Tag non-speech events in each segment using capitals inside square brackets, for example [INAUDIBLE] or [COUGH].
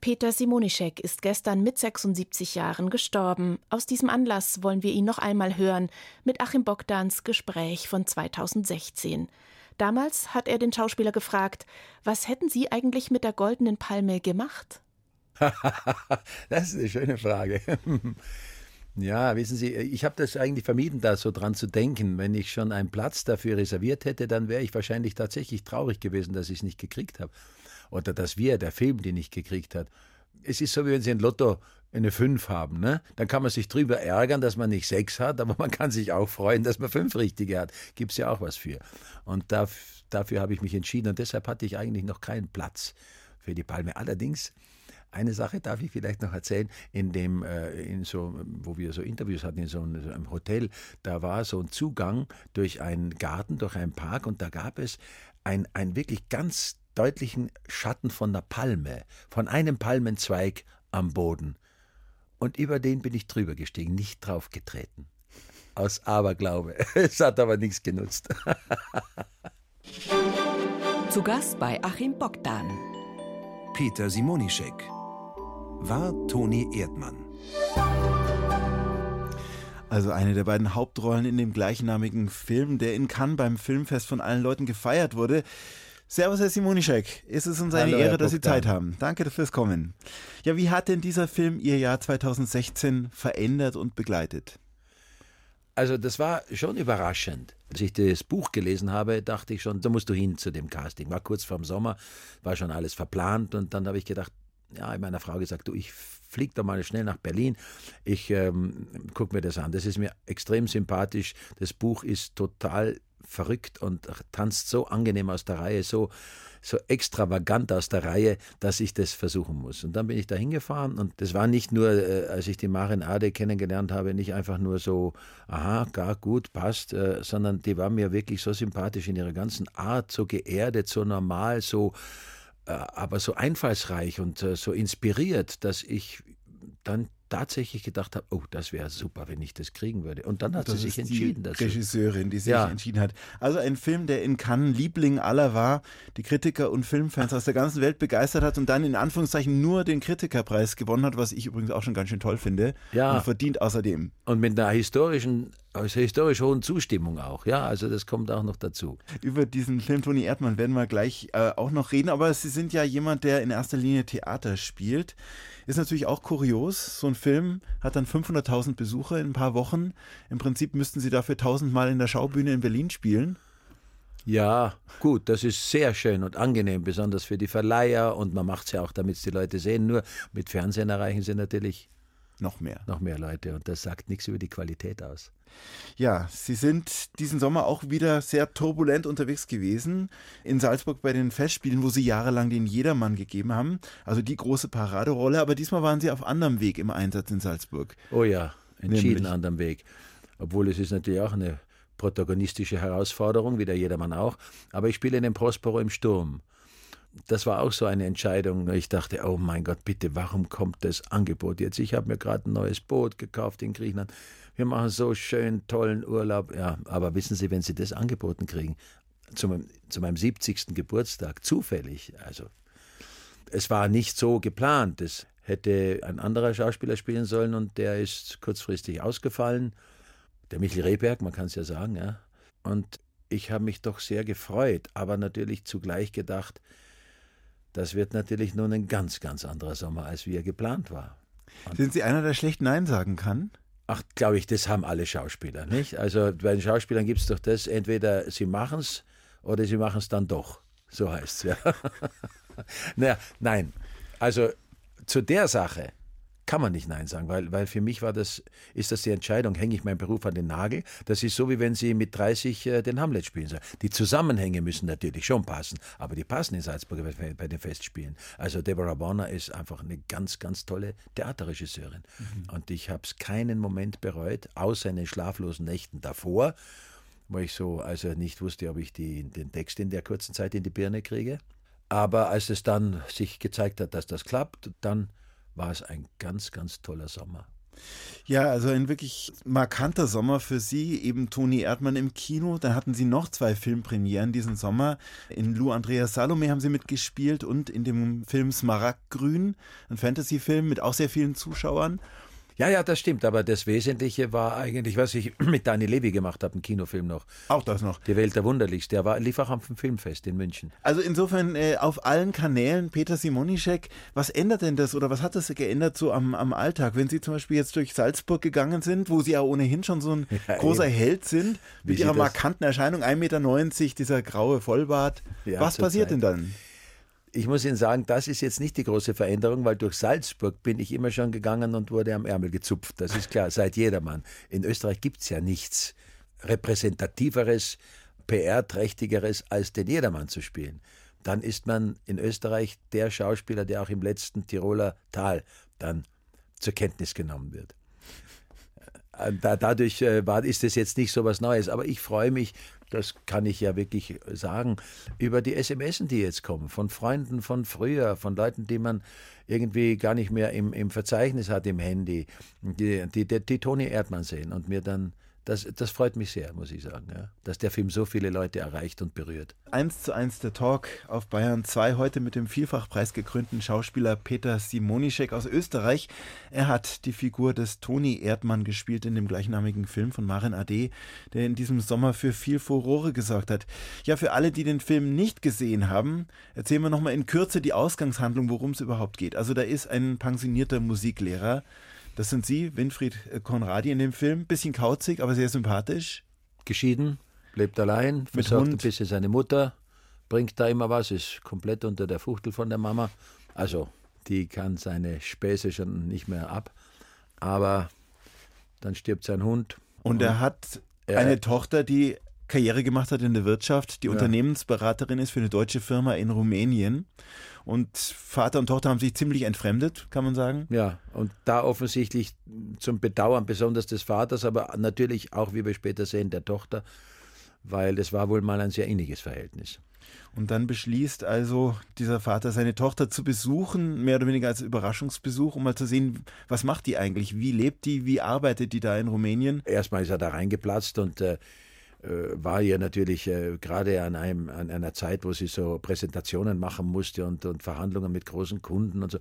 Peter Simonischek ist gestern mit 76 Jahren gestorben. Aus diesem Anlass wollen wir ihn noch einmal hören mit Achim Bogdans Gespräch von 2016. Damals hat er den Schauspieler gefragt, was hätten Sie eigentlich mit der goldenen Palme gemacht? [LAUGHS] das ist eine schöne Frage. [LAUGHS] Ja, wissen Sie, ich habe das eigentlich vermieden, da so dran zu denken. Wenn ich schon einen Platz dafür reserviert hätte, dann wäre ich wahrscheinlich tatsächlich traurig gewesen, dass ich es nicht gekriegt habe. Oder dass wir, der Film, den nicht gekriegt hat. Es ist so, wie wenn Sie ein Lotto eine 5 haben, ne? Dann kann man sich drüber ärgern, dass man nicht 6 hat, aber man kann sich auch freuen, dass man 5 richtige hat. Gibt es ja auch was für. Und da, dafür habe ich mich entschieden und deshalb hatte ich eigentlich noch keinen Platz für die Palme. Allerdings eine Sache darf ich vielleicht noch erzählen, in dem, äh, in so, wo wir so Interviews hatten, in so einem, so einem Hotel, da war so ein Zugang durch einen Garten, durch einen Park und da gab es ein, ein wirklich ganz deutlichen Schatten von einer Palme, von einem Palmenzweig am Boden. Und über den bin ich drüber gestiegen, nicht drauf getreten. Aus Aberglaube. [LAUGHS] Es hat aber nichts genutzt. [LAUGHS] Zu Gast bei Achim Bogdan. Peter Simonischek war Toni Erdmann. Also eine der beiden Hauptrollen in dem gleichnamigen Film, der in Cannes beim Filmfest von allen Leuten gefeiert wurde. Servus, Herr Simonischek. Es ist uns eine Hallo, Ehre, dass Sie. Zeit haben. Danke fürs Kommen. Ja, wie hat denn dieser Film Ihr Jahr 2016 verändert und begleitet? Also das war schon überraschend. Als ich das Buch gelesen habe, dachte ich schon, da musst du hin zu dem Casting. War kurz vorm Sommer, war schon alles verplant und dann habe ich gedacht, ja, meiner Frau gesagt, du, ich flieg doch mal schnell nach Berlin. Ich ähm, guck mir das an. Das ist mir extrem sympathisch. Das Buch ist total verrückt und tanzt so angenehm aus der Reihe, so, so extravagant aus der Reihe, dass ich das versuchen muss. Und dann bin ich da hingefahren und das war nicht nur, äh, als ich die Maren Ade kennengelernt habe, nicht einfach nur so, aha, gar gut, passt, äh, sondern die war mir wirklich so sympathisch in ihrer ganzen Art, so geerdet, so normal, so äh, aber so einfallsreich und äh, so inspiriert, dass ich dann tatsächlich gedacht habe, oh, das wäre super, wenn ich das kriegen würde. Und dann hat Das sie sich entschieden die dazu. Regisseurin, die sich Ja. entschieden hat. Also ein Film, der in Cannes Liebling aller war, die Kritiker und Filmfans aus der ganzen Welt begeistert hat und dann in Anführungszeichen nur den Kritikerpreis gewonnen hat, was ich übrigens auch schon ganz schön toll finde. Ja. Und verdient außerdem. Und mit einer historischen, also historisch hohen Zustimmung auch. Ja, also das kommt auch noch dazu. Über diesen Film Toni Erdmann werden wir gleich äh, auch noch reden, aber Sie sind ja jemand, der in erster Linie Theater spielt. Ist natürlich auch kurios. So ein Film hat dann 500.000 Besucher in ein paar Wochen. Im Prinzip müssten Sie dafür tausendmal in der Schaubühne in Berlin spielen. Ja, gut, das ist sehr schön und angenehm, besonders für die Verleiher und man macht es ja auch, damit es die Leute sehen. Nur mit Fernsehen erreichen sie natürlich Noch mehr. noch mehr Leute und das sagt nichts über die Qualität aus. Ja, Sie sind diesen Sommer auch wieder sehr turbulent unterwegs gewesen. In Salzburg bei den Festspielen, wo Sie jahrelang den Jedermann gegeben haben. Also die große Paraderolle. Aber diesmal waren Sie auf anderem Weg im Einsatz in Salzburg. Oh ja, entschieden Nämlich? anderem Weg. Obwohl es ist natürlich auch eine protagonistische Herausforderung, wie der Jedermann auch. Aber ich spiele in dem Prospero im Sturm. Das war auch so eine Entscheidung. Ich dachte, oh mein Gott, bitte, warum kommt das Angebot jetzt? Ich habe mir gerade ein neues Boot gekauft in Griechenland. Wir machen so schön tollen Urlaub. Ja, aber wissen Sie, wenn Sie das angeboten kriegen, zu meinem, zu meinem 70. Geburtstag, zufällig, also es war nicht so geplant. Es hätte ein anderer Schauspieler spielen sollen und der ist kurzfristig ausgefallen. Der Michel Rehberg, man kann es ja sagen, ja. Und ich habe mich doch sehr gefreut, aber natürlich zugleich gedacht, das wird natürlich nun ein ganz, ganz anderer Sommer, als wie er geplant war. Sind Sie einer, der schlecht Nein sagen kann? Ach, glaube ich, das haben alle Schauspieler, nicht? Also bei den Schauspielern gibt es doch das, entweder sie machen es oder sie machen es dann doch. So heißt es, ja. [LAUGHS] naja, nein. Also zu der Sache kann man nicht Nein sagen, weil, weil für mich war das, ist das die Entscheidung, hänge ich meinen Beruf an den Nagel? Das ist so, wie wenn Sie mit 30 äh, den Hamlet spielen sollen. Die Zusammenhänge müssen natürlich schon passen, aber die passen in Salzburg bei, bei den Festspielen. Also Deborah Bonner ist einfach eine ganz, ganz tolle Theaterregisseurin. Und ich habe es keinen Moment bereut, außer in den schlaflosen Nächten davor, wo ich so also nicht wusste, ob ich die, den Text in der kurzen Zeit in die Birne kriege. Aber als es dann sich gezeigt hat, dass das klappt, dann war es ein ganz, ganz toller Sommer. Ja, also ein wirklich markanter Sommer für Sie, eben Toni Erdmann im Kino. Dann hatten Sie noch zwei Filmpremieren diesen Sommer. In Lou Andreas Salome haben Sie mitgespielt und in dem Film Smaragdgrün, ein Fantasy-Film mit auch sehr vielen Zuschauern. Ja, ja, das stimmt. Aber das Wesentliche war eigentlich, was ich [CLEARS THROAT] mit Dani Levy gemacht habe, ein Kinofilm noch. Auch das noch. Die Welt der Wunderlichst. Der war, lief auch am Filmfest in München. Also insofern äh, auf allen Kanälen Peter Simonischek. Was ändert denn das oder was hat das geändert so am, am Alltag? Wenn Sie zum Beispiel jetzt durch Salzburg gegangen sind, wo Sie ja ohnehin schon so ein [LAUGHS] ja, großer eben. Held sind, mit Ihrer markanten Erscheinung, 1,90 Meter, dieser graue Vollbart. Ja, was passiert Zeit. denn dann? Ich muss Ihnen sagen, das ist jetzt nicht die große Veränderung, weil durch Salzburg bin ich immer schon gegangen und wurde am Ärmel gezupft. Das ist klar, seit jedermann. In Österreich gibt es ja nichts repräsentativeres, PR-trächtigeres, als den Jedermann zu spielen. Dann ist man in Österreich der Schauspieler, der auch im letzten Tiroler Tal dann zur Kenntnis genommen wird. Äh, dadurch äh, ist es jetzt nicht so was Neues, aber ich freue mich, das kann ich ja wirklich sagen, über die SMS, die jetzt kommen, von Freunden von früher, von Leuten, die man irgendwie gar nicht mehr im, im Verzeichnis hat im Handy, die, die, die, die Toni Erdmann sehen und mir dann das, das freut mich sehr, muss ich sagen, ja, dass der Film so viele Leute erreicht und berührt. Eins zu eins der Talk auf Bayern 2 heute mit dem vielfach preisgekrönten Schauspieler Peter Simonischek aus Österreich. Er hat die Figur des Toni Erdmann gespielt in dem gleichnamigen Film von Maren Ade, der in diesem Sommer für viel Furore gesorgt hat. Ja, für alle, die den Film nicht gesehen haben, erzählen wir nochmal in Kürze die Ausgangshandlung, worum es überhaupt geht. Also da ist ein pensionierter Musiklehrer, das sind Sie, Winfried Konradi in dem Film. Bisschen kauzig, aber sehr sympathisch. Geschieden, lebt allein, Mit versorgt Hund. ein bisschen seine Mutter, bringt da immer was, ist komplett unter der Fuchtel von der Mama. Also, die kann seine Späße schon nicht mehr ab. Aber dann stirbt sein Hund. Und, und er hat eine Tochter, die Karriere gemacht hat in der Wirtschaft, die ja. Unternehmensberaterin ist für eine deutsche Firma in Rumänien. Und Vater und Tochter haben sich ziemlich entfremdet, kann man sagen. Ja, und da offensichtlich zum Bedauern besonders des Vaters, aber natürlich auch, wie wir später sehen, der Tochter, weil das war wohl mal ein sehr inniges Verhältnis. Und dann beschließt also dieser Vater, seine Tochter zu besuchen, mehr oder weniger als Überraschungsbesuch, um mal zu sehen, was macht die eigentlich, wie lebt die, wie arbeitet die da in Rumänien? Erstmal ist er da reingeplatzt und äh, war ja natürlich äh, gerade an, einem, an einer Zeit, wo sie so Präsentationen machen musste und, und Verhandlungen mit großen Kunden und so.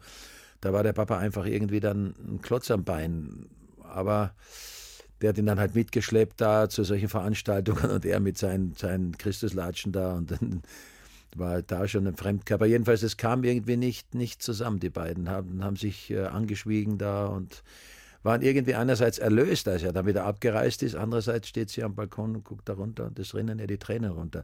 Da war der Papa einfach irgendwie dann ein Klotz am Bein. Aber der hat ihn dann halt mitgeschleppt da zu solchen Veranstaltungen [LAUGHS] und er mit seinen, seinen Christuslatschen da und dann war da schon ein Fremdkörper. Jedenfalls, es kam irgendwie nicht, nicht zusammen, die beiden haben, haben sich äh, angeschwiegen da und waren irgendwie einerseits erlöst, als er da wieder abgereist ist, andererseits steht sie am Balkon und guckt da runter und es rinnen ihr die Tränen runter.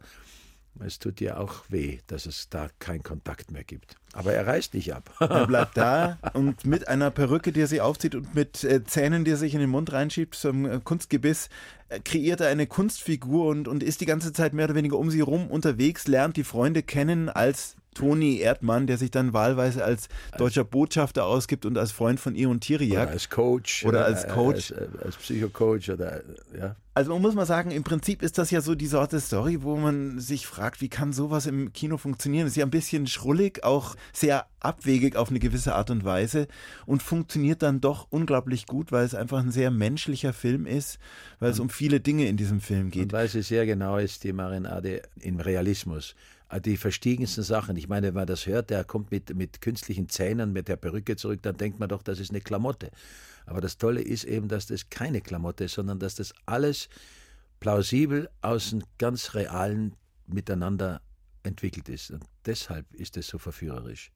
Es tut ihr auch weh, dass es da keinen Kontakt mehr gibt. Aber er reißt nicht ab. [LAUGHS] Er bleibt da und mit einer Perücke, die er sich aufzieht und mit äh, Zähnen, die er sich in den Mund reinschiebt, zum äh, Kunstgebiss, äh, kreiert er eine Kunstfigur und, und ist die ganze Zeit mehr oder weniger um sie herum unterwegs, lernt die Freunde kennen als Toni Erdmann, der sich dann wahlweise als deutscher Botschafter ausgibt und als Freund von ihr und Tiriak. Oder als Coach. Oder, als Coach. Als, als Psychocoach oder, ja. Also man muss mal sagen, im Prinzip ist das ja so die Sorte Story, wo man sich fragt, wie kann sowas im Kino funktionieren? ist ja ein bisschen schrullig, auch sehr abwegig auf eine gewisse Art und Weise und funktioniert dann doch unglaublich gut, weil es einfach ein sehr menschlicher Film ist, weil es um viele Dinge in diesem Film geht. Und weil sie sehr genau ist, die Marinade im Realismus. Die verstiegensten Sachen. Ich meine, wenn man das hört, der kommt mit, mit künstlichen Zähnen, mit der Perücke zurück, dann denkt man doch, das ist eine Klamotte. Aber das Tolle ist eben, dass das keine Klamotte ist, sondern dass das alles plausibel aus einem ganz realen Miteinander entwickelt ist. Und deshalb ist es so verführerisch.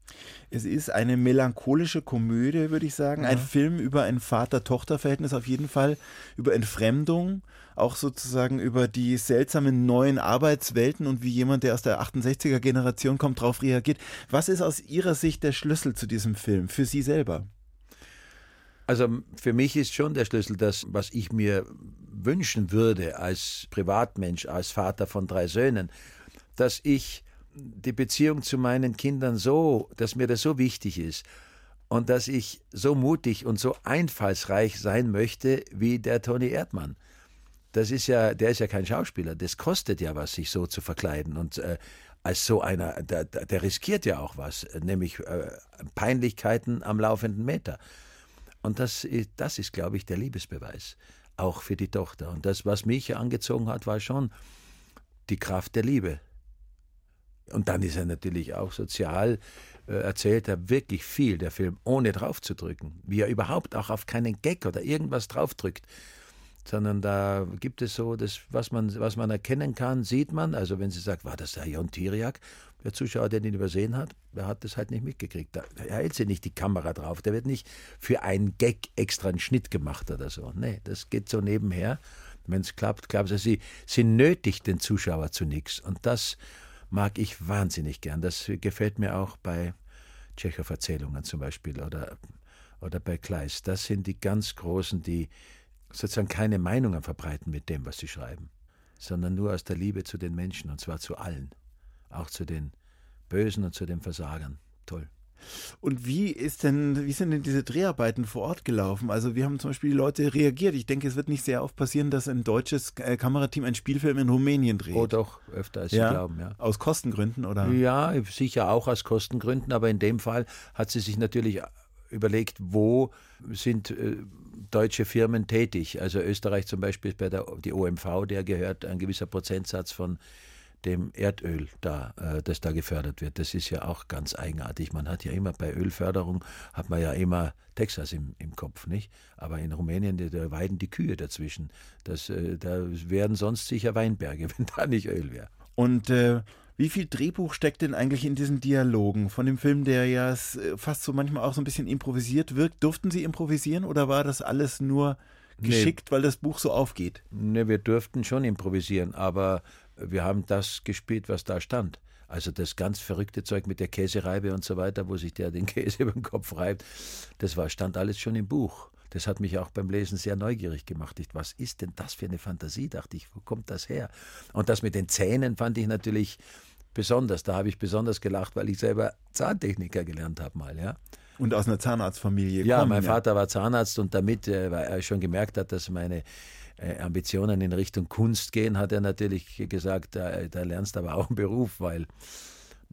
Es ist eine melancholische Komödie, würde ich sagen. Ja. Ein Film über ein Vater-Tochter-Verhältnis auf jeden Fall, über Entfremdung, auch sozusagen über die seltsamen neuen Arbeitswelten und wie jemand, der aus der 68er-Generation kommt, darauf reagiert. Was ist aus Ihrer Sicht der Schlüssel zu diesem Film, für Sie selber? Also für mich ist schon der Schlüssel das, was ich mir wünschen würde als Privatmensch, als Vater von drei Söhnen, dass ich die Beziehung zu meinen Kindern so, dass mir das so wichtig ist und dass ich so mutig und so einfallsreich sein möchte wie der Toni Erdmann. Das ist ja, der ist ja kein Schauspieler. Das kostet ja was, sich so zu verkleiden und äh, als so einer, der, der, riskiert ja auch was, nämlich äh, Peinlichkeiten am laufenden Meter. Und das, das ist, glaube ich, der Liebesbeweis, auch für die Tochter. Und das, was mich angezogen hat, war schon die Kraft der Liebe. Und dann ist er natürlich auch sozial, äh, erzählt er wirklich viel, der Film, ohne draufzudrücken. Wie er überhaupt auch auf keinen Gag oder irgendwas draufdrückt. Sondern da gibt es so, das, was man, was man erkennen kann, sieht man. Also wenn sie sagt, war das der Jon Tiriak? Der Zuschauer, der den übersehen hat, der hat das halt nicht mitgekriegt. Da hält sie nicht die Kamera drauf. Der wird nicht für einen Gag extra einen Schnitt gemacht oder so. Nee, das geht so nebenher. Wenn es klappt, klappt es. Also sie, sie nötigt den Zuschauer zu nichts. Und das mag ich wahnsinnig gern. Das gefällt mir auch bei Tschechow-Erzählungen zum Beispiel oder, oder bei Kleist. Das sind die ganz Großen, die sozusagen keine Meinungen verbreiten mit dem, was sie schreiben, sondern nur aus der Liebe zu den Menschen und zwar zu allen, auch zu den Bösen und zu den Versagern. Toll. Und wie ist denn, wie sind denn diese Dreharbeiten vor Ort gelaufen? Also wie haben zum Beispiel die Leute reagiert? Ich denke, es wird nicht sehr oft passieren, dass ein deutsches äh, Kamerateam einen Spielfilm in Rumänien dreht. Oh doch, öfter als ja? Sie glauben, ja. Aus Kostengründen, oder? Ja, sicher auch aus Kostengründen, aber in dem Fall hat sie sich natürlich überlegt, wo sind äh, deutsche Firmen tätig. Also Österreich zum Beispiel bei der die OMV, der gehört ein gewisser Prozentsatz von dem Erdöl da, äh, das da gefördert wird. Das ist ja auch ganz eigenartig. Man hat ja immer bei Ölförderung, hat man ja immer Texas im, im Kopf, nicht? Aber in Rumänien, da weiden die Kühe dazwischen. Das, äh, da wären sonst sicher Weinberge, [LAUGHS] wenn da nicht Öl wäre. Und äh, wie viel Drehbuch steckt denn eigentlich in diesen Dialogen von dem Film, der ja äh, fast so manchmal auch so ein bisschen improvisiert wirkt? Durften Sie improvisieren oder war das alles nur geschickt, nee. weil das Buch so aufgeht? Ne, wir durften schon improvisieren, aber wir haben das gespielt, was da stand. Also das ganz verrückte Zeug mit der Käsereibe und so weiter, wo sich der den [LAUGHS] Käse über den Kopf reibt, das war, stand alles schon im Buch. Das hat mich auch beim Lesen sehr neugierig gemacht. Ich, was ist denn das für eine Fantasie, dachte ich, wo kommt das her? Und das mit den Zähnen fand ich natürlich besonders. Da habe ich besonders gelacht, weil ich selber Zahntechniker gelernt habe mal, ja. Und aus einer Zahnarztfamilie. Ja, kommen, mein ja. Vater war Zahnarzt und damit, äh, weil er schon gemerkt hat, dass meine äh, Ambitionen in Richtung Kunst gehen, hat er natürlich gesagt, da, da lernst du aber auch einen Beruf, weil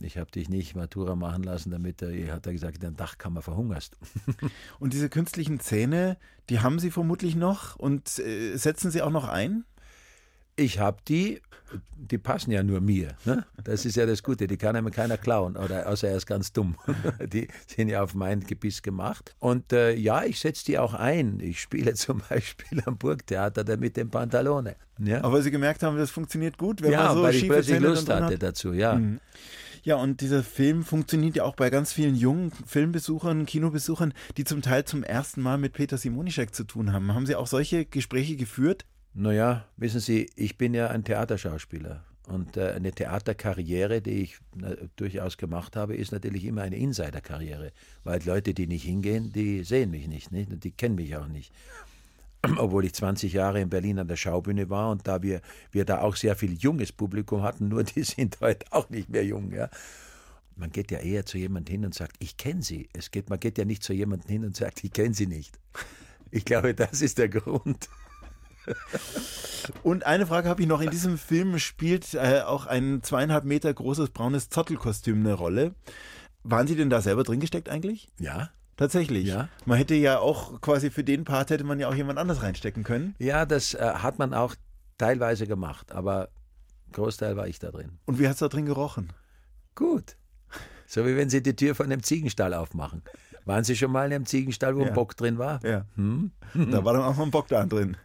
ich habe dich nicht Matura machen lassen, damit er, hat er gesagt, in der Dachkammer verhungerst. [LAUGHS] Und diese künstlichen Zähne, die haben Sie vermutlich noch und äh, setzen Sie auch noch ein? Ich habe die, die passen ja nur mir. Ne? Das ist ja das Gute, die kann einem keiner klauen, oder außer er ist ganz dumm. [LAUGHS] Die sind ja auf mein Gebiss gemacht. Und äh, ja, ich setze die auch ein. Ich spiele [LAUGHS] zum Beispiel am Burgtheater da mit dem Pantalone. Ja? Aber Sie gemerkt haben, das funktioniert gut, wenn ja, man so weil ich plötzlich Lust hatte hat. dazu, ja. Mhm. Ja, und dieser Film funktioniert ja auch bei ganz vielen jungen Filmbesuchern, Kinobesuchern, die zum Teil zum ersten Mal mit Peter Simonischek zu tun haben. Haben Sie auch solche Gespräche geführt? Naja, wissen Sie, ich bin ja ein Theaterschauspieler. Und äh, eine Theaterkarriere, die ich durchaus gemacht habe, ist natürlich immer eine Insiderkarriere. Weil Leute, die nicht hingehen, die sehen mich nicht, nicht? Die kennen mich auch nicht. [CLEARS THROAT] Obwohl ich 20 Jahre in Berlin an der Schaubühne war und da wir, wir da auch sehr viel junges Publikum hatten, nur die [LAUGHS] sind heute auch nicht mehr jung. Ja? Man geht ja eher zu jemandem hin und sagt, ich kenne sie. Es geht, man geht ja nicht zu jemandem hin und sagt, ich kenne sie nicht. Ich glaube, das ist der Grund. Und eine Frage habe ich noch. In diesem Film spielt äh, auch ein zweieinhalb Meter großes braunes Zottelkostüm eine Rolle. Waren Sie denn da selber drin gesteckt eigentlich? Ja. Tatsächlich. Ja. Man hätte ja auch quasi für den Part hätte man ja auch jemand anders reinstecken können. Ja, das äh, hat man auch teilweise gemacht, aber Großteil war ich da drin. Und wie hat es da drin gerochen? Gut. So wie wenn Sie die Tür von einem Ziegenstall aufmachen. Waren Sie schon mal in einem Ziegenstall, wo ja. ein Bock drin war? Ja. Hm? Da war dann auch noch ein Bock da drin.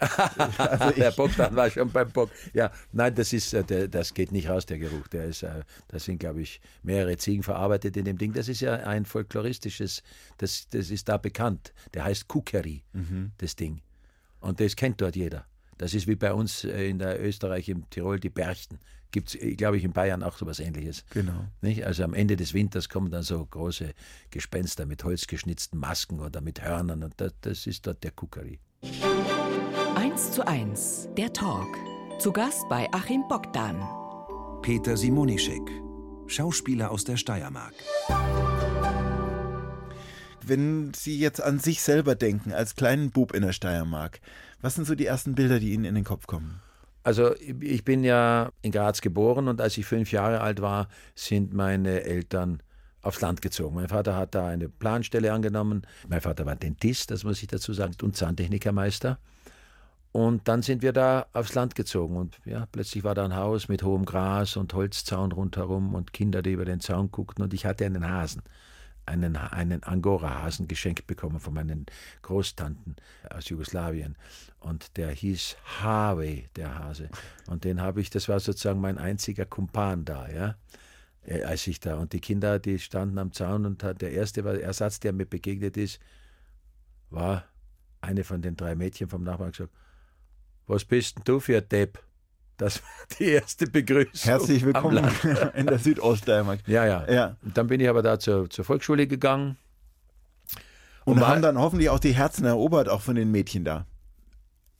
Also [LAUGHS] der Bogdan war schon beim Bock. Ja, nein, das ist, äh, das geht nicht raus, der Geruch. Der ist, äh, da sind, glaube ich, mehrere Ziegen verarbeitet in dem Ding. Das ist ja ein folkloristisches, das, das ist da bekannt. Der heißt Kukeri, mhm. das Ding. Und das kennt dort jeder. Das ist wie bei uns äh, in der Österreich, im Tirol, die Berchten. Gibt es, glaube ich, in Bayern auch so was ähnliches. Genau. Nicht? Also am Ende des Winters kommen dann so große Gespenster mit holzgeschnitzten Masken oder mit Hörnern und das, das ist dort der Kukeri. 1 zu 1, der Talk. Zu Gast bei Achim Bogdan. Peter Simonischek, Schauspieler aus der Steiermark. Wenn Sie jetzt an sich selber denken, als kleinen Bub in der Steiermark, was sind so die ersten Bilder, die Ihnen in den Kopf kommen? Also ich bin ja in Graz geboren und als ich fünf Jahre alt war, sind meine Eltern aufs Land gezogen. Mein Vater hat da eine Planstelle angenommen. Mein Vater war Dentist, das muss ich dazu sagen, und Zahntechnikermeister. Und dann sind wir da aufs Land gezogen und ja, plötzlich war da ein Haus mit hohem Gras und Holzzaun rundherum und Kinder, die über den Zaun guckten. Und ich hatte einen Hasen, einen, einen Angora-Hasen geschenkt bekommen von meinen Großtanten aus Jugoslawien. Und der hieß Harvey, der Hase. Und den habe ich, das war sozusagen mein einziger Kumpan da, ja, äh, als ich da. Und die Kinder, die standen am Zaun und der erste Ersatz, der mir begegnet ist, war eine von den drei Mädchen vom Nachbarn gesagt, was bist denn du für ein Depp? Das war die erste Begrüßung. Herzlich willkommen [LAUGHS] in der Südoststeiermark. Ja, ja, ja. Dann bin ich aber da zur, zur Volksschule gegangen. Und, und haben dann hoffentlich auch die Herzen erobert, auch von den Mädchen da.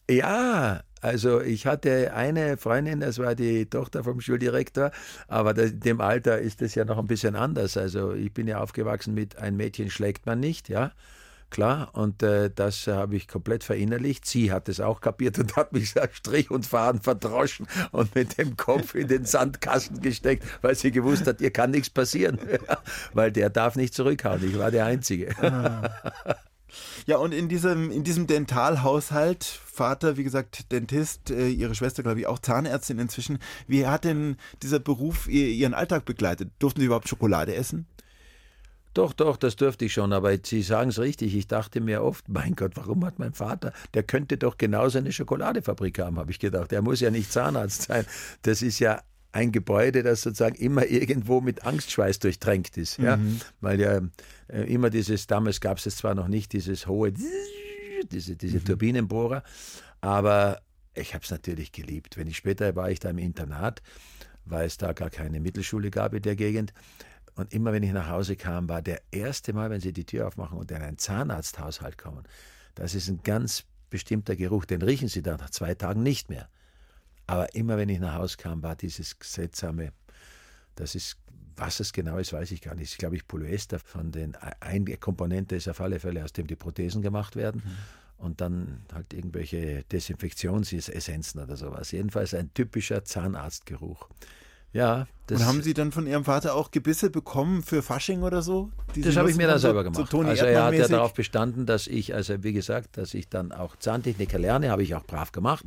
Ja, also ich hatte eine Freundin, das war die Tochter vom Schuldirektor, aber in dem Alter ist das ja noch ein bisschen anders. Also ich bin ja aufgewachsen mit ein Mädchen schlägt man nicht, ja klar. Und äh, das habe ich komplett verinnerlicht. Sie hat es auch kapiert und hat mich Strich und Faden verdroschen und mit dem Kopf in den Sandkasten gesteckt, weil sie gewusst hat, ihr kann nichts passieren, [LAUGHS] weil der darf nicht zurückhauen. Ich war der Einzige. Ah. Ja, und in diesem, in diesem Dentalhaushalt, Vater, wie gesagt, Dentist, äh, ihre Schwester, glaube ich, auch Zahnärztin inzwischen. Wie hat denn dieser Beruf ihren Alltag begleitet? Durften Sie überhaupt Schokolade essen? Doch, doch, das dürfte ich schon, aber Sie sagen es richtig. Ich dachte mir oft, [LAUGHS] mein Gott, warum hat mein Vater, der könnte doch genauso eine Schokoladefabrik haben, habe ich gedacht. Der muss ja nicht Zahnarzt sein. Das ist ja ein Gebäude, das sozusagen immer irgendwo mit Angstschweiß durchtränkt ist. Ja? Mhm. Weil ja äh, immer dieses, damals gab es zwar noch nicht dieses hohe, diese, diese mhm. Turbinenbohrer, aber ich habe es natürlich geliebt. Wenn ich später war ich da im Internat, weil es da gar keine Mittelschule gab in der Gegend. Und immer wenn ich nach Hause kam, war der erste Mal, wenn sie die Tür aufmachen und in einen Zahnarzthaushalt kommen, das ist ein ganz bestimmter Geruch, den riechen sie dann nach zwei Tagen nicht mehr. Aber immer wenn ich nach Hause kam, war dieses seltsame, das ist, was es genau ist, weiß ich gar nicht. Ich glaube, ich Polyester von den, eine Komponente ist auf alle Fälle, aus dem die Prothesen gemacht werden. Mhm. Und dann halt irgendwelche Desinfektionsessenzen oder sowas. Jedenfalls ein typischer Zahnarztgeruch. Ja. und haben Sie dann von Ihrem Vater auch Gebisse bekommen für Fasching oder so? Das habe ich mir dann selber gemacht. So also er hat ja darauf bestanden, dass ich, also wie gesagt, dass ich dann auch Zahntechniker lerne, habe ich auch brav gemacht.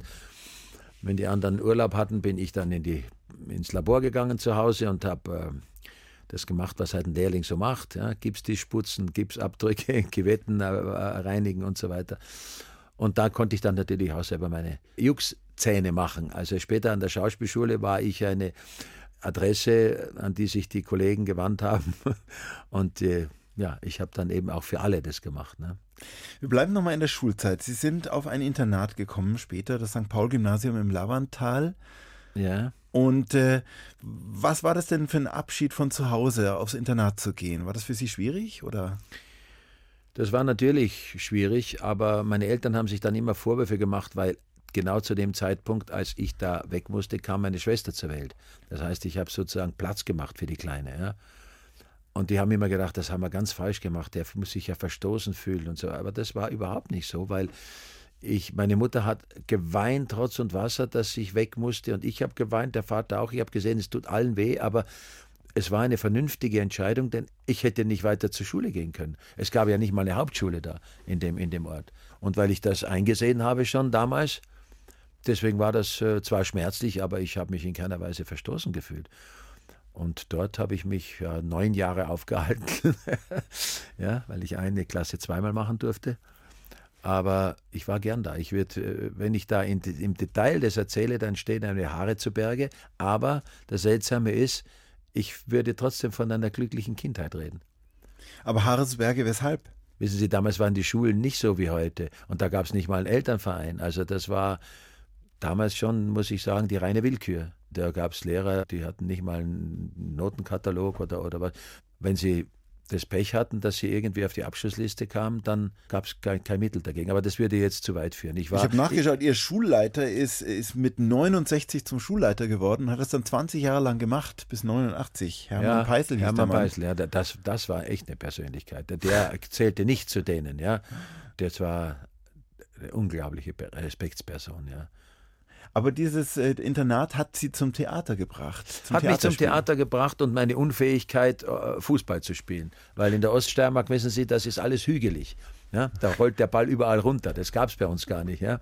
Wenn die anderen Urlaub hatten, bin ich dann in die, ins Labor gegangen zu Hause und habe äh, das gemacht, was halt ein Lehrling so macht. Ja, Gipstisch putzen, Gipsabdrücke, [LAUGHS] Gewetten äh, reinigen und so weiter. Und da konnte ich dann natürlich auch selber meine Jux-Zähne machen. Also später an der Schauspielschule war ich eine Adresse, an die sich die Kollegen gewandt haben. [LAUGHS] Und äh, ja, ich habe dann eben auch für alle das gemacht. Ne? Wir bleiben nochmal in der Schulzeit. Sie sind auf ein Internat gekommen später, das St. Paul-Gymnasium im Lavantal. Ja. Und äh, was war das denn für ein Abschied von zu Hause, aufs Internat zu gehen? War das für Sie schwierig oder? Das war natürlich schwierig, aber meine Eltern haben sich dann immer Vorwürfe gemacht, weil genau zu dem Zeitpunkt, als ich da weg musste, kam meine Schwester zur Welt. Das heißt, ich habe sozusagen Platz gemacht für die Kleine. Ja? Und die haben immer gedacht, das haben wir ganz falsch gemacht, der muss sich ja verstoßen fühlen und so. Aber das war überhaupt nicht so, weil ich, meine Mutter hat geweint, trotz und Wasser, dass ich weg musste. Und ich habe geweint, der Vater auch. Ich habe gesehen, es tut allen weh, aber es war eine vernünftige Entscheidung, denn ich hätte nicht weiter zur Schule gehen können. Es gab ja nicht mal eine Hauptschule da in dem, in dem Ort. Und weil ich das eingesehen habe schon damals, deswegen war das äh, zwar schmerzlich, aber ich habe mich in keiner Weise verstoßen gefühlt. Und dort habe ich mich ja, neun Jahre aufgehalten, [LAUGHS] ja, weil ich eine Klasse zweimal machen durfte. Aber ich war gern da. Ich würde, äh, wenn ich da in, im Detail das erzähle, dann stehen eine Haare zu Berge. Aber das Seltsame ist, ich würde trotzdem von einer glücklichen Kindheit reden. Aber Haaresberge, weshalb? Wissen Sie, damals waren die Schulen nicht so wie heute. Und da gab es nicht mal einen Elternverein. Also das war damals schon, muss ich sagen, die reine Willkür. Da gab es Lehrer, die hatten nicht mal einen Notenkatalog oder, oder was. Wenn sie das Pech hatten, dass sie irgendwie auf die Abschlussliste kamen, dann gab es kein, kein, Mittel dagegen. Aber das würde jetzt zu weit führen. Ich, ich habe nachgeschaut, ich, Ihr Schulleiter ist, ist mit 69 zum Schulleiter geworden, hat das dann 20 Jahre lang gemacht, bis 89. Hermann ja, Peißel hieß Hermann Peißel, ja, das, das war echt eine Persönlichkeit. Der zählte nicht zu denen, ja. Der war eine unglaubliche Respektsperson, ja. Aber dieses äh, Internat hat Sie zum Theater gebracht. Zum hat mich zum Theater gebracht und meine Unfähigkeit, äh, Fußball zu spielen. Weil in der Oststeiermark, wissen Sie, das ist alles hügelig. Ja? Da rollt der Ball überall runter. Das gab es bei uns gar nicht. Ja?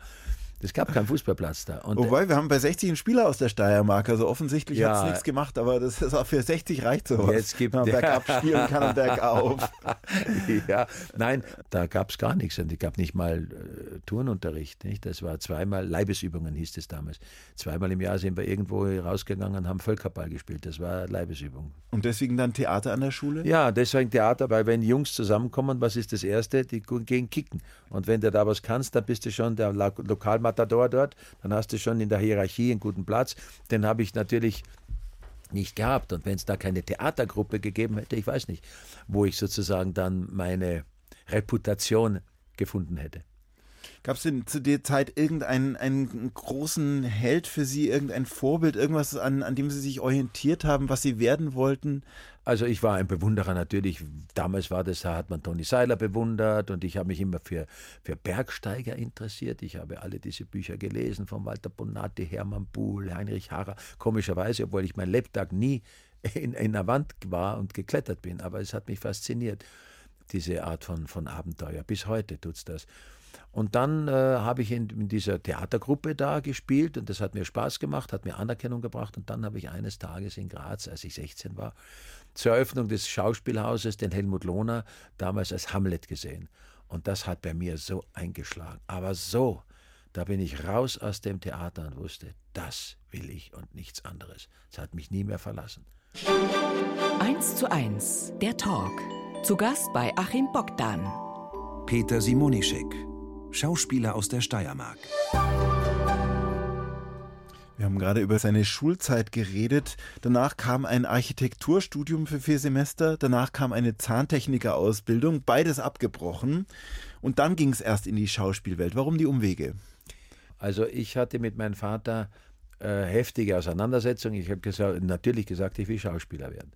Es gab keinen Fußballplatz da. Und Wobei, wir haben bei 60 einen Spieler aus der Steiermark, also offensichtlich ja, hat es nichts gemacht, aber das ist auch für 60 reicht sowas. Jetzt gibt man bergab spielen kann und bergauf. [LAUGHS] ja, nein, da gab es gar nichts und es gab nicht mal äh, Turnunterricht. Nicht? Das war zweimal, Leibesübungen hieß es damals. Zweimal im Jahr sind wir irgendwo rausgegangen und haben Völkerball gespielt. Das war Leibesübung. Und deswegen dann Theater an der Schule? Ja, deswegen Theater, weil wenn Jungs zusammenkommen, was ist das Erste? Die gehen kicken. Und wenn du da was kannst, dann bist du schon der Lokalmann Matador dort, dann hast du schon in der Hierarchie einen guten Platz. Den habe ich natürlich nicht gehabt. Und wenn es da keine Theatergruppe gegeben hätte, ich weiß nicht, wo ich sozusagen dann meine Reputation gefunden hätte. Gab es denn zu der Zeit irgendeinen einen großen Held für Sie, irgendein Vorbild, irgendwas, an, an dem Sie sich orientiert haben, was Sie werden wollten? Also ich war ein Bewunderer natürlich. Damals war das, da hat man Toni Seiler bewundert und ich habe mich immer für, für Bergsteiger interessiert. Ich habe alle diese Bücher gelesen von Walter Bonatti, Hermann Buhl, Heinrich Harrer. Komischerweise, obwohl ich mein Lebtag nie in, in der Wand war und geklettert bin, aber es hat mich fasziniert, diese Art von, von Abenteuer. Bis heute tut es das. Und dann äh, habe ich in, in, dieser Theatergruppe da gespielt und das hat mir Spaß gemacht, hat mir Anerkennung gebracht. Und dann habe ich eines Tages in Graz, als ich 16 war, zur Eröffnung des Schauspielhauses den Helmut Lohner damals als Hamlet gesehen. Und das hat bei mir so eingeschlagen. Aber so, da bin ich raus aus dem Theater und wusste, das will ich und nichts anderes. Es hat mich nie mehr verlassen. 1 zu 1, der Talk. Zu Gast bei Achim Bogdan. Peter Simonischek Schauspieler aus der Steiermark. Wir haben gerade über seine Schulzeit geredet. Danach kam ein Architekturstudium für vier Semester. Danach kam eine Zahntechnikerausbildung. Beides abgebrochen. Und dann ging es erst in die Schauspielwelt. Warum die Umwege? Also ich hatte mit meinem Vater äh, heftige Auseinandersetzungen. Ich habe gesagt, natürlich gesagt, ich will Schauspieler werden.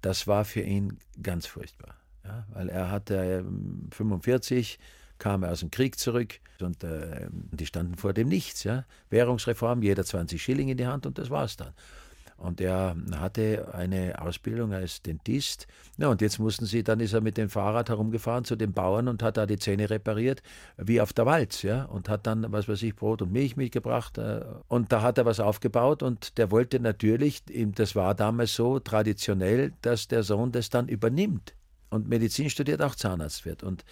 Das war für ihn ganz furchtbar. Ja, weil er hatte äh, 45 kam er aus dem Krieg zurück und äh, die standen vor dem Nichts. Ja? Währungsreform, jeder 20 Schilling in die Hand und das war's dann. Und er hatte eine Ausbildung als Dentist. Ja, und jetzt mussten sie, dann ist er mit dem Fahrrad herumgefahren zu den Bauern und hat da die Zähne repariert, wie auf der Walz, ja. Und hat dann, was weiß ich, Brot und Milch mitgebracht. Äh, und da hat er was aufgebaut und der wollte natürlich, das war damals so traditionell, dass der Sohn das dann übernimmt und Medizin studiert, auch Zahnarzt wird. Und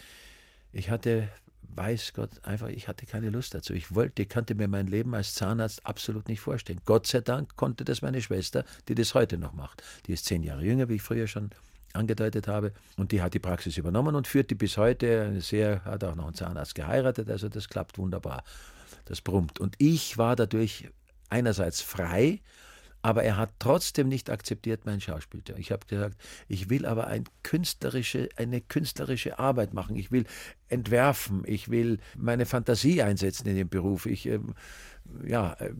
ich hatte, weiß Gott, einfach, ich hatte keine Lust dazu. Ich wollte, ich kannte mir mein Leben als Zahnarzt absolut nicht vorstellen. Gott sei Dank konnte das meine Schwester, die das heute noch macht. Die ist zehn Jahre jünger, wie ich früher schon angedeutet habe. Und die hat die Praxis übernommen und führt die bis heute sehr, hat auch noch einen Zahnarzt geheiratet, also das klappt wunderbar. Das brummt. Und ich war dadurch einerseits frei, aber er hat trotzdem nicht akzeptiert mein Schauspiel. Ich habe gesagt, ich will aber ein künstlerische, eine künstlerische Arbeit machen. Ich will entwerfen. Ich will meine Fantasie einsetzen in den Beruf. Ich, äh, ja, äh,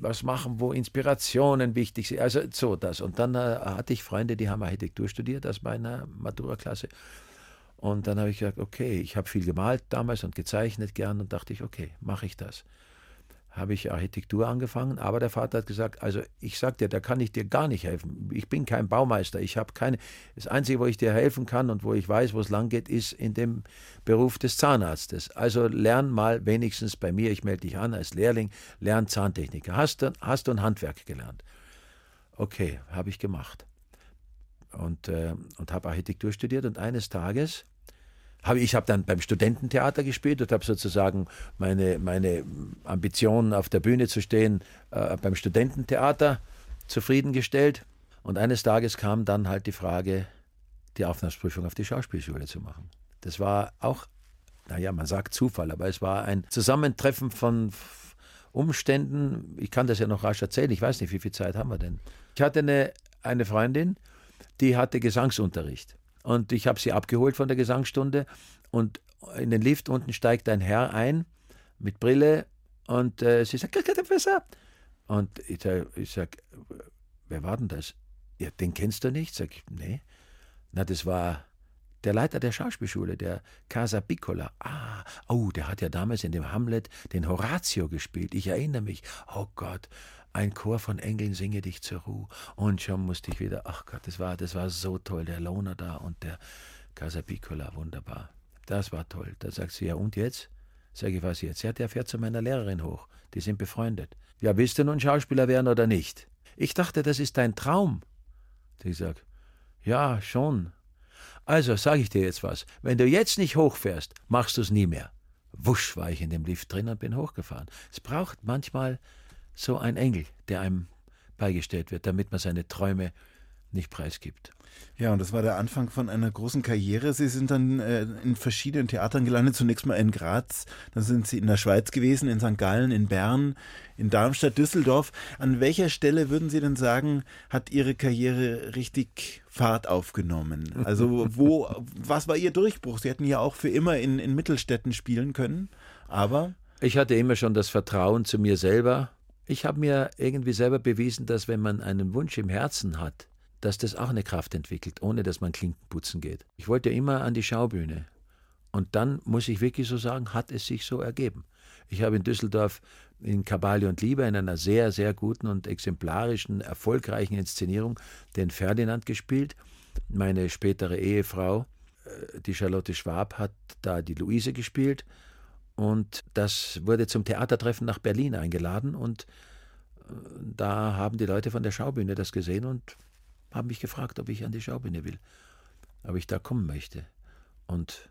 was machen, wo Inspirationen wichtig sind. Also so das. Und dann äh, hatte ich Freunde, die haben Architektur studiert aus meiner Matura-Klasse. Und dann habe ich gesagt, okay, ich habe viel gemalt damals und gezeichnet gern und dachte ich, okay, mache ich das habe ich Architektur angefangen, aber der Vater hat gesagt, also ich sag dir, da kann ich dir gar nicht helfen. Ich bin kein Baumeister, ich habe keine das einzige, wo ich dir helfen kann und wo ich weiß, wo es lang geht, ist in dem Beruf des Zahnarztes. Also lern mal wenigstens bei mir, ich melde dich an als Lehrling, lern Zahntechniker. Hast du hast du ein Handwerk gelernt? Okay, habe ich gemacht. Und äh, und habe Architektur studiert und eines Tages habe ich habe dann beim Studententheater gespielt und habe sozusagen meine, meine Ambition auf der Bühne zu stehen äh, beim Studententheater zufriedengestellt. Und eines Tages kam dann halt die Frage, die Aufnahmeprüfung auf die Schauspielschule zu machen. Das war auch, naja, man sagt Zufall, aber es war ein Zusammentreffen von Umständen. Ich kann das ja noch rasch erzählen, ich weiß nicht, wie viel Zeit haben wir denn. Ich hatte eine, eine Freundin, die hatte Gesangsunterricht. Und ich habe sie abgeholt von der Gesangsstunde und in den Lift unten steigt ein Herr ein mit Brille und äh, sie sagt, Professor. Und ich sage, sag, wer war denn das? Ja, den kennst du nicht? Sag ich, nee. Na, das war Der Leiter der Schauspielschule, der Casa Piccola. Ah, oh, der hat ja damals in dem Hamlet den Horatio gespielt. Ich erinnere mich. Oh Gott, ein Chor von Engeln singe dich zur Ruhe. Und schon musste ich wieder, ach Gott, das war, das war so toll. Der Lohner da und der Casa Piccola, wunderbar. Das war toll. Da sagt sie, ja, und jetzt? Sag ich, was jetzt? Ja, der fährt zu meiner Lehrerin hoch. Die sind befreundet. Ja, willst du nun Schauspieler werden oder nicht? Ich dachte, das ist dein Traum. Ich sag, ja, schon. Also, sag ich dir jetzt was. Wenn du jetzt nicht hochfährst, machst du es nie mehr. Wusch war ich in dem Lift drin und bin hochgefahren. Es braucht manchmal so ein Engel, der einem beigestellt wird, damit man seine Träume nicht preisgibt. Ja, und das war der Anfang von einer großen Karriere. Sie sind dann äh, in verschiedenen Theatern gelandet, zunächst mal in Graz, dann sind Sie in der Schweiz gewesen, in St. Gallen, in Bern, in Darmstadt, Düsseldorf. An welcher Stelle würden Sie denn sagen, hat Ihre Karriere richtig Fahrt aufgenommen? Also wo, [LAUGHS] was war Ihr Durchbruch? Sie hätten ja auch für immer in, in Mittelstädten spielen können, aber... Ich hatte immer schon das Vertrauen zu mir selber. Ich habe mir irgendwie selber bewiesen, dass wenn man einen Wunsch im Herzen hat, dass das auch eine Kraft entwickelt, ohne dass man Klinken putzen geht. Ich wollte immer an die Schaubühne. Und dann muss ich wirklich so sagen, hat es sich so ergeben. Ich habe in Düsseldorf in Kabale und Liebe in einer sehr, sehr guten und exemplarischen, erfolgreichen Inszenierung den Ferdinand gespielt. Meine spätere Ehefrau, äh, die Charlotte Schwab, hat da die Luise gespielt. Und das wurde zum Theatertreffen nach Berlin eingeladen. Und äh, da haben die Leute von der Schaubühne das gesehen und haben mich gefragt, ob ich an die Schaubühne will, ob ich da kommen möchte. Und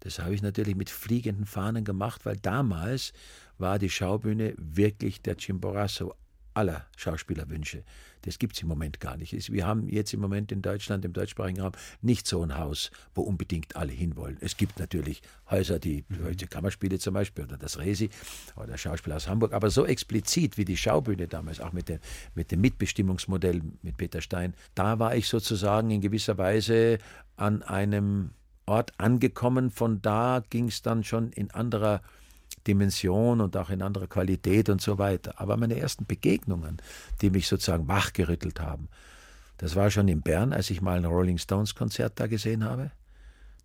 das habe ich natürlich mit fliegenden Fahnen gemacht, weil damals war die Schaubühne wirklich der Chimborazo aller Schauspielerwünsche. Das gibt es im Moment gar nicht. Wir haben jetzt im Moment in Deutschland, im deutschsprachigen Raum, nicht so ein Haus, wo unbedingt alle hinwollen. Es gibt natürlich Häuser, die, mhm. Kammerspiele zum Beispiel oder das Resi oder Schauspiel aus Hamburg, aber so explizit wie die Schaubühne damals, auch mit, den, mit dem Mitbestimmungsmodell mit Peter Stein, da war ich sozusagen in gewisser Weise an einem Ort angekommen. Von da ging es dann schon in anderer Dimension und auch in anderer Qualität und so weiter. Aber meine ersten Begegnungen, die mich sozusagen wachgerüttelt haben, das war schon in Bern, als ich mal ein Rolling Stones Konzert da gesehen habe.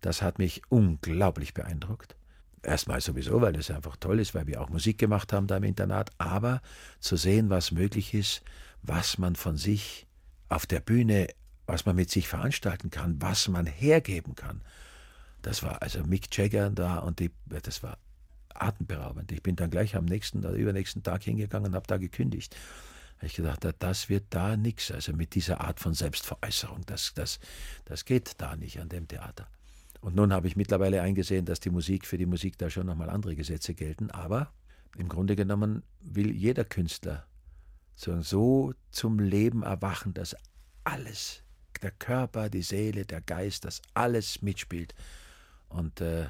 Das hat mich unglaublich beeindruckt. Erstmal sowieso, weil es einfach toll ist, weil wir auch Musik gemacht haben da im Internat, aber zu sehen, was möglich ist, was man von sich auf der Bühne, was man mit sich veranstalten kann, was man hergeben kann. Das war also Mick Jagger da und die, das war atemberaubend. Ich bin dann gleich am nächsten oder übernächsten Tag hingegangen und habe da gekündigt. Habe ich gedacht, das wird da nichts. Also mit dieser Art von Selbstveräußerung, das, das, das geht da nicht an dem Theater. Und nun habe ich mittlerweile eingesehen, dass die Musik für die Musik da schon nochmal andere Gesetze gelten. Aber im Grunde genommen will jeder Künstler so zum Leben erwachen, dass alles, der Körper, die Seele, der Geist, dass alles mitspielt und äh,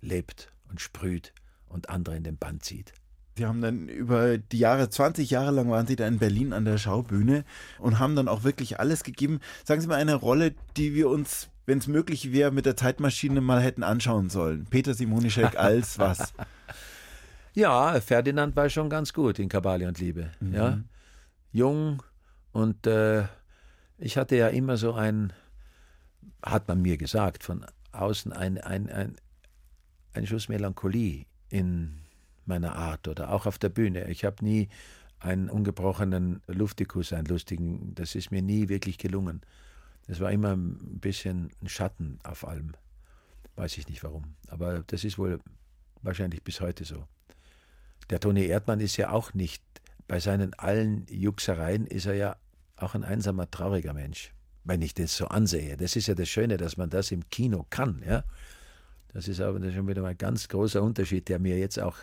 lebt und sprüht und andere in den Band zieht. Sie haben dann über die Jahre, 20 Jahre lang waren Sie da in Berlin an der Schaubühne und haben dann auch wirklich alles gegeben. Sagen Sie mal eine Rolle, die wir uns, wenn es möglich wäre, mit der Zeitmaschine mal hätten anschauen sollen. Peter Simonischek [LAUGHS] als was? Ja, Ferdinand war schon ganz gut in Kabale und Liebe. Mhm. Ja? Jung und äh, ich hatte ja immer so ein, hat man mir gesagt, von außen ein, ein, ein, ein Schuss Melancholie in meiner Art oder auch auf der Bühne. Ich habe nie einen ungebrochenen Luftikus, einen lustigen, das ist mir nie wirklich gelungen. Es war immer ein bisschen ein Schatten auf allem. Weiß ich nicht warum. Aber das ist wohl wahrscheinlich bis heute so. Der Toni Erdmann ist ja auch nicht, bei seinen allen Juxereien ist er ja auch ein einsamer, trauriger Mensch. Wenn ich das so ansehe. Das ist ja das Schöne, dass man das im Kino kann, ja. Das ist aber schon wieder mal ein ganz großer Unterschied, der mir jetzt auch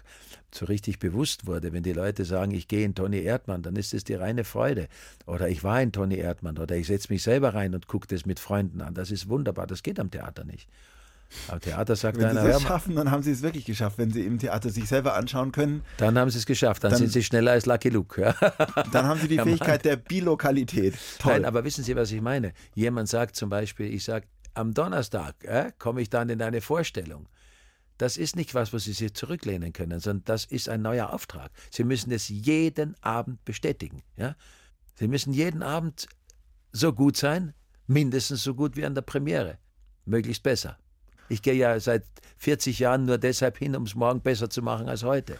so richtig bewusst wurde. Wenn die Leute sagen, ich gehe in Toni Erdmann, dann ist es die reine Freude. Oder ich war in Toni Erdmann oder ich setze mich selber rein und gucke das mit Freunden an. Das ist wunderbar. Das geht am Theater nicht. Am Theater sagt wenn einer, Sie das schaffen, dann haben Sie es wirklich geschafft. Wenn Sie im Theater sich selber anschauen können. Dann haben Sie es geschafft. Dann, dann sind Sie schneller als Lucky Luke. Ja. [LAUGHS] Dann haben Sie die [LAUGHS] Fähigkeit der Bilokalität. Toll. Nein, aber wissen Sie, was ich meine? Jemand sagt zum Beispiel, ich sage, am Donnerstag äh, komme ich dann in eine Vorstellung. Das ist nicht was, wo Sie sich zurücklehnen können, sondern das ist ein neuer Auftrag. Sie müssen es jeden Abend bestätigen. Ja? Sie müssen jeden Abend so gut sein, mindestens so gut wie an der Premiere, möglichst besser. Ich gehe ja seit 40 Jahren nur deshalb hin, um es morgen besser zu machen als heute.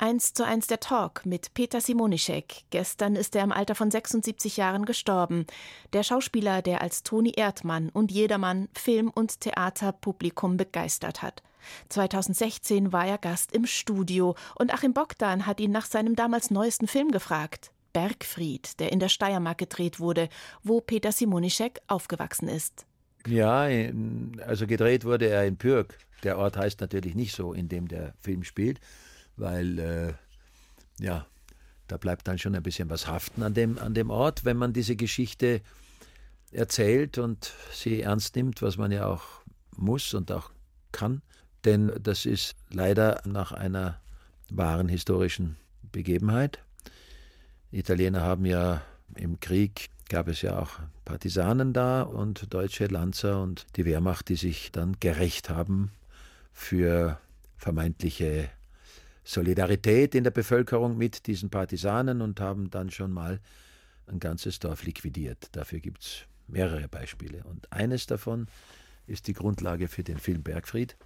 Eins zu eins der Talk mit Peter Simonischek. Gestern ist er im Alter von 76 Jahren gestorben. Der Schauspieler, der als Toni Erdmann und jedermann Film- und Theaterpublikum begeistert hat. 2016 war er Gast im Studio und Achim Bogdan hat ihn nach seinem damals neuesten Film gefragt. Bergfried, der in der Steiermark gedreht wurde, wo Peter Simonischek aufgewachsen ist. Ja, also gedreht wurde er in Pürg. Der Ort heißt natürlich nicht so, in dem der Film spielt weil äh, ja, da bleibt dann schon ein bisschen was haften an dem, an dem Ort, wenn man diese Geschichte erzählt und sie ernst nimmt, was man ja auch muss und auch kann. Denn das ist leider nach einer wahren historischen Begebenheit. Italiener haben ja im Krieg, gab es ja auch Partisanen da und deutsche Lanzer und die Wehrmacht, die sich dann gerecht haben für vermeintliche Solidarität in der Bevölkerung mit diesen Partisanen und haben dann schon mal ein ganzes Dorf liquidiert. Dafür gibt es mehrere Beispiele. Und eines davon ist die Grundlage für den Film Bergfried.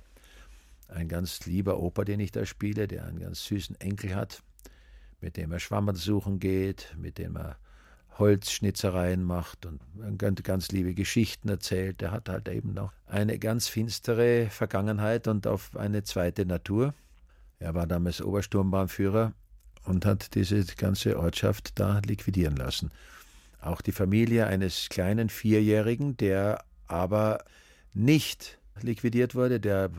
Ein ganz lieber Opa, den ich da spiele, der einen ganz süßen Enkel hat, mit dem er Schwammerl suchen geht, mit dem er Holzschnitzereien macht und ganz, ganz liebe Geschichten erzählt. Der hat halt eben noch eine ganz finstere Vergangenheit und auf eine zweite Natur. Er war damals Obersturmbahnführer und hat diese ganze Ortschaft da liquidieren lassen. Auch die Familie eines kleinen Vierjährigen, der aber nicht liquidiert wurde, der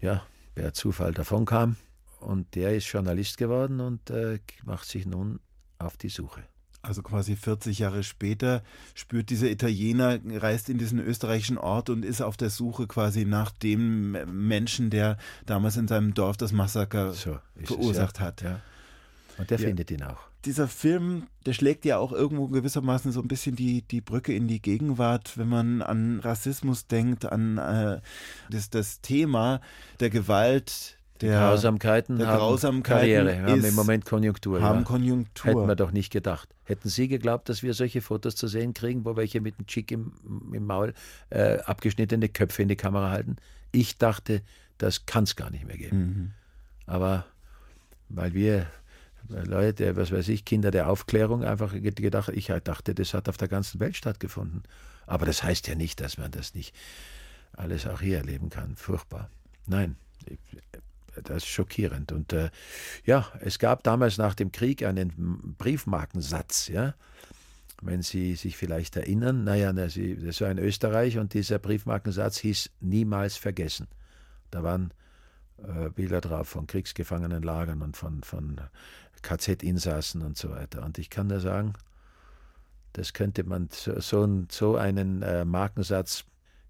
ja per Zufall davonkam. Und der ist Journalist geworden und äh, macht sich nun auf die Suche also quasi 40 Jahre später, spürt dieser Italiener, reist in diesen österreichischen Ort und ist auf der Suche quasi nach dem Menschen, der damals in seinem Dorf das Massaker so verursacht es, ja. hat. Ja. Und der ja. findet ihn auch. Dieser Film, der schlägt ja auch irgendwo gewissermaßen so ein bisschen die, die Brücke in die Gegenwart, wenn man an Rassismus denkt, an äh, das, das Thema der Gewalt, der, Grausamkeiten der haben Grausamkeiten Karriere, haben im Moment Konjunktur. Haben ja. Konjunktur. Hätten wir doch nicht gedacht. Hätten Sie geglaubt, dass wir solche Fotos zu sehen kriegen, wo welche mit einem Chick im, im Maul äh, abgeschnittene Köpfe in die Kamera halten? Ich dachte, das kann es gar nicht mehr geben. Mhm. Aber weil wir Leute, was weiß ich, Kinder der Aufklärung einfach gedacht, ich dachte, das hat auf der ganzen Welt stattgefunden. Aber das heißt ja nicht, dass man das nicht alles auch hier erleben kann. Furchtbar. Nein, das ist schockierend. Und äh, ja, es gab damals nach dem Krieg einen Briefmarkensatz, ja. Wenn Sie sich vielleicht erinnern, naja, das war in Österreich und dieser Briefmarkensatz hieß niemals vergessen. Da waren äh, Bilder drauf von Kriegsgefangenenlagern und von, von KZ-Insassen und so weiter. Und ich kann nur sagen, das könnte man, so, so einen äh, Markensatz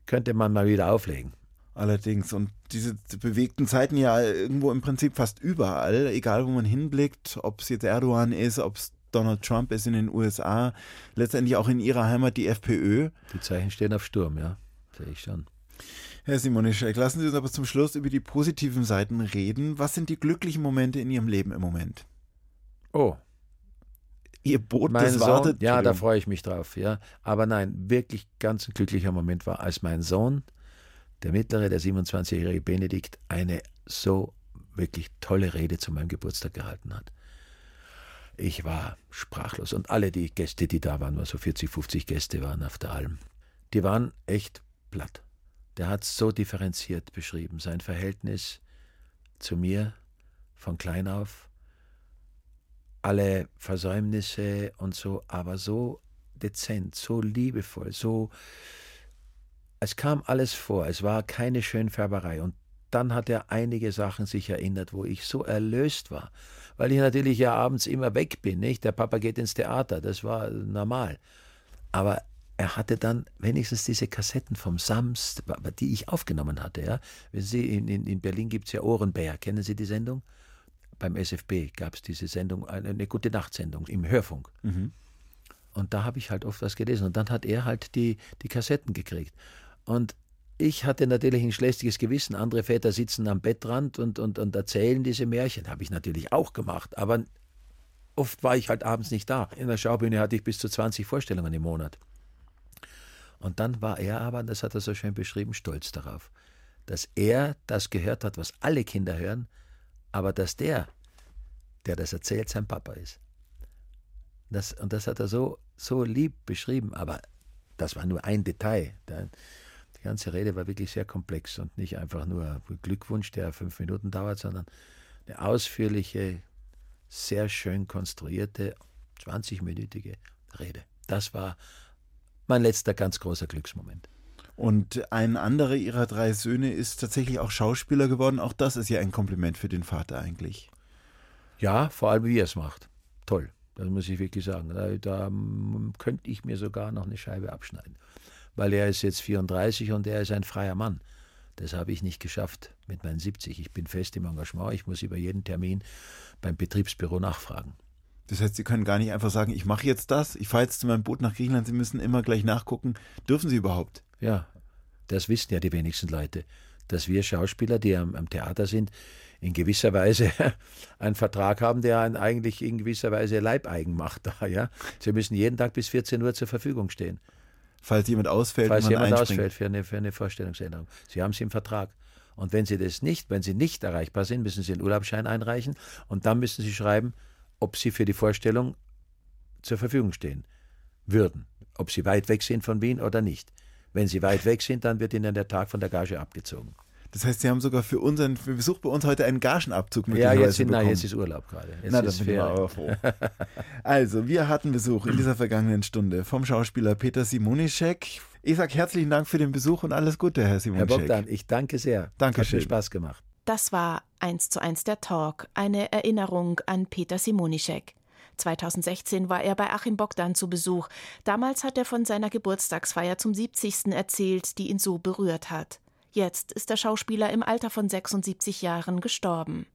könnte man mal wieder auflegen. Allerdings. Und diese bewegten Zeiten ja irgendwo im Prinzip fast überall, egal wo man hinblickt, ob es jetzt Erdogan ist, ob es Donald Trump ist in den USA, letztendlich auch in ihrer Heimat die FPÖ. Die Zeichen stehen auf Sturm, ja, sehe ich schon. Herr Simonischek, lassen Sie uns aber zum Schluss über die positiven Seiten reden. Was sind die glücklichen Momente in Ihrem Leben im Moment? Oh. Ihr Boot, mein das wartet. ja, da freue ich mich drauf, ja. Aber nein, wirklich ganz ein glücklicher Moment war, als mein Sohn der mittlere, der 27-jährige Benedikt, eine so wirklich tolle Rede zu meinem Geburtstag gehalten hat. Ich war sprachlos und alle die Gäste, die da waren, nur so 40, 50 Gäste waren auf der Alm, die waren echt platt. Der hat so differenziert beschrieben, sein Verhältnis zu mir von klein auf, alle Versäumnisse und so, aber so dezent, so liebevoll, so es kam alles vor, es war keine Schönfärberei. Und dann hat er einige Sachen sich erinnert, wo ich so erlöst war. Weil ich natürlich ja abends immer weg bin, nicht? Der Papa geht ins Theater, das war normal. Aber er hatte dann wenigstens diese Kassetten vom Samst, die ich aufgenommen hatte. Ja? Wissen Sie, in, in, in Berlin gibt es ja Ohrenbär. Kennen Sie die Sendung? Beim SFB gab es diese Sendung, eine, eine gute Nachtsendung im Hörfunk. Mhm. Und da habe ich halt oft was gelesen. Und dann hat er halt die, die Kassetten gekriegt. Und ich hatte natürlich ein schlechtiges Gewissen. Andere Väter sitzen am Bettrand und, und, und erzählen diese Märchen. Habe ich natürlich auch gemacht. Aber oft war ich halt abends nicht da. In der Schaubühne hatte ich bis zu 20 Vorstellungen im Monat. Und dann war er aber, das hat er so schön beschrieben, stolz darauf, dass er das gehört hat, was alle Kinder hören, aber dass der, der das erzählt, sein Papa ist. Das, und das hat er so, so lieb beschrieben, aber das war nur ein Detail. Die ganze Rede war wirklich sehr komplex und nicht einfach nur Glückwunsch, der fünf Minuten dauert, sondern eine ausführliche, sehr schön konstruierte, 20-minütige Rede. Das war mein letzter ganz großer Glücksmoment. Und ein anderer ihrer drei Söhne ist tatsächlich auch Schauspieler geworden. Auch das ist ja ein Kompliment für den Vater eigentlich. Ja, vor allem wie er es macht. Toll. Das muss ich wirklich sagen. Da, da könnte ich mir sogar noch eine Scheibe abschneiden. Weil er ist jetzt 34 und er ist ein freier Mann. Das habe ich nicht geschafft mit meinen 70. Ich bin fest im Engagement. Ich muss über jeden Termin beim Betriebsbüro nachfragen. Das heißt, Sie können gar nicht einfach sagen, ich mache jetzt das, ich fahre jetzt zu meinem Boot nach Griechenland. Sie müssen immer gleich nachgucken. Dürfen Sie überhaupt? Ja, das wissen ja die wenigsten Leute, dass wir Schauspieler, die am, am Theater sind, in gewisser Weise [LAUGHS] einen Vertrag haben, der einen eigentlich in gewisser Weise leibeigen macht. Da, [LAUGHS] ja? Sie müssen jeden Tag bis 14 Uhr zur Verfügung stehen. Falls jemand ausfällt, Falls jemand ausfällt für eine, für eine Vorstellungsänderung. Sie haben es im Vertrag. Und wenn Sie das nicht, wenn Sie nicht erreichbar sind, müssen Sie einen Urlaubsschein einreichen und dann müssen Sie schreiben, ob Sie für die Vorstellung zur Verfügung stehen würden. Ob Sie weit weg sind von Wien oder nicht. Wenn Sie weit weg sind, dann wird Ihnen der Tag von der Gage abgezogen. Das heißt, Sie haben sogar für unseren Besuch bei uns heute einen Gagenabzug mit Ja, jetzt, sind, na, jetzt ist Urlaub gerade. Jetzt na, das bin ich aber froh. also, wir hatten Besuch in dieser vergangenen Stunde vom Schauspieler Peter Simonischek. Ich sage herzlichen Dank für den Besuch und alles Gute, Herr Simonischek. Herr Bogdan, ich danke sehr. Dankeschön. Hat mir Spaß gemacht. Das war eins zu eins der Talk, eine Erinnerung an Peter Simonischek. 2016 war er bei Achim Bogdan zu Besuch. Damals hat er von seiner Geburtstagsfeier zum 70. erzählt, die ihn so berührt hat. Jetzt ist der Schauspieler im Alter von 76 Jahren gestorben.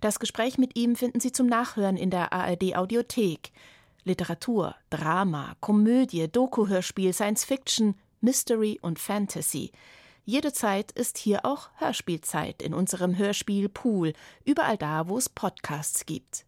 Das Gespräch mit ihm finden Sie zum Nachhören in der ARD Audiothek. Literatur, Drama, Komödie, Doku-Hörspiel, Science Fiction, Mystery und Fantasy. Jede Zeit ist hier auch Hörspielzeit in unserem Hörspiel Pool, überall da, wo es Podcasts gibt.